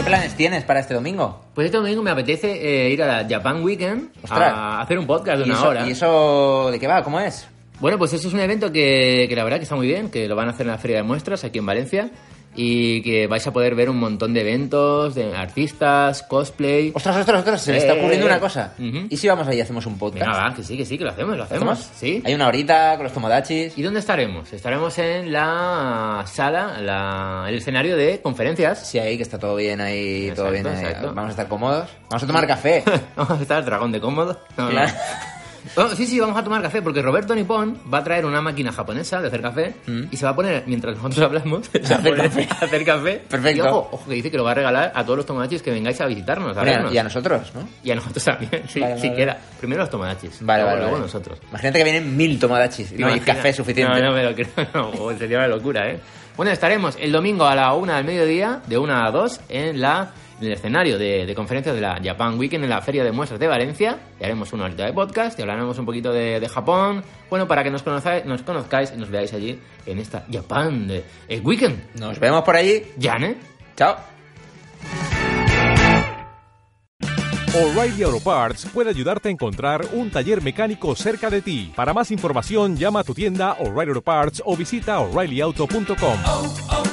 ¿Qué planes tienes para este domingo? Pues este domingo me apetece eh, ir a la Japan Weekend Ostras. a hacer un podcast de ¿Y una eso, hora. ¿Y eso de qué va? ¿Cómo es? Bueno, pues eso es un evento que, que la verdad que está muy bien, que lo van a hacer en la Feria de Muestras aquí en Valencia y que vais a poder ver un montón de eventos, de artistas, cosplay. Ostras, ostras, ostras, se me está Eh, ocurriendo eh, una cosa. ujú. ¿Y si vamos ahí y hacemos un podcast? Venga, va, que sí, que sí, que lo hacemos, lo hacemos. Sí. Hay una horita con los tomodachis. ¿Y dónde estaremos? Estaremos en la sala, la- el escenario de conferencias. Sí, ahí que está todo bien ahí, todo Exacto, bien ahí. Vamos a estar cómodos. Vamos a tomar café. Vamos a estar dragón de cómodo. No, no. Oh, sí, sí, vamos a tomar café porque Roberto Nippon va a traer una máquina japonesa de hacer café y se va a poner, mientras nosotros hablamos, se va a hacer poner café. a hacer café. Perfecto. Y ojo, ojo, que dice que lo va a regalar a todos los tomodachis que vengáis a visitarnos, a Bueno, y a nosotros, ¿no? Y a nosotros también, sí, Vale, sí vale, queda. Primero los tomodachis, Vale, luego, luego nosotros. Imagínate que vienen mil tomodachis y no hay café suficiente. No, no me lo creo, no, oh, sería una locura, ¿eh? Bueno, estaremos el domingo a la una del mediodía, de una a dos, en la el escenario de, de conferencias de la Japan Weekend en la Feria de Muestras de Valencia. Y haremos una horita de podcast y hablaremos un poquito de, de Japón. Bueno, para que nos conozcáis, nos conozcáis y nos veáis allí en esta Japan de, eh, Weekend. Nos vemos por allí. ¿Ya, ¿eh? Chao. O'Reilly Auto Parts puede ayudarte a encontrar un taller mecánico cerca de ti. Para más información, llama a tu tienda O'Reilly Auto Parts o visita oreillyauto.com.